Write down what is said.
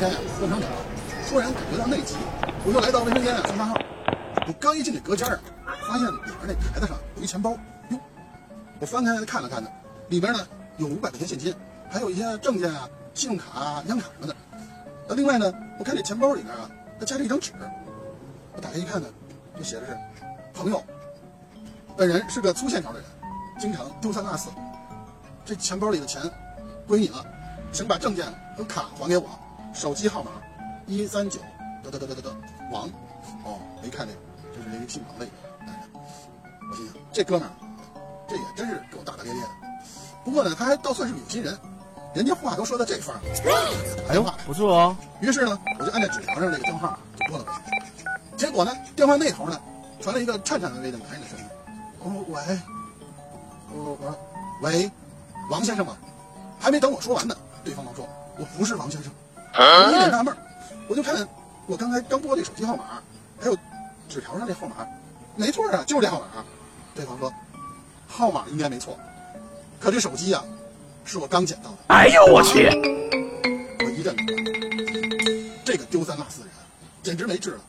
天呀，灌肠长，突然感觉到内急，我就来到卫生间啊上大号。我刚一进这隔间儿，发现里边那台子上有一钱包，哟，我翻开看了看呢，里边呢有五百块钱现金，还有一些证件啊、信用卡啊、银行卡什么的。那另外呢，我看这钱包里面啊，还夹着一张纸，我打开一看呢，就写的是朋友，本人是个粗线条的人，经常丢三落四，这钱包里的钱归你了，请把证件和卡还给我，手机号码一三九得得得得得得王，哦，我一看这个，这是一个姓王的一个男人，我心想这哥们儿，这也真是给我大大咧咧的，不过呢，他还倒算是有心人，人家话都说到这份儿了，哎呦话不错哦。于是呢，我就按在纸条上这个电话号码就拨了过去。结果呢，电话那头呢传来一个颤颤巍巍的男人的声音：“哦，喂，我我喂，王先生吗？”还没等我说完呢，对方忙说：“我不是王先生。”我一脸纳闷，我就看我刚才刚拨这手机号码，还有纸条上这号码，没错啊，就是这号码。对方说：“号码应该没错，可这手机呀、是我刚捡到的。”哎呦我去！我一阵这个丢三落四的人简直没治了。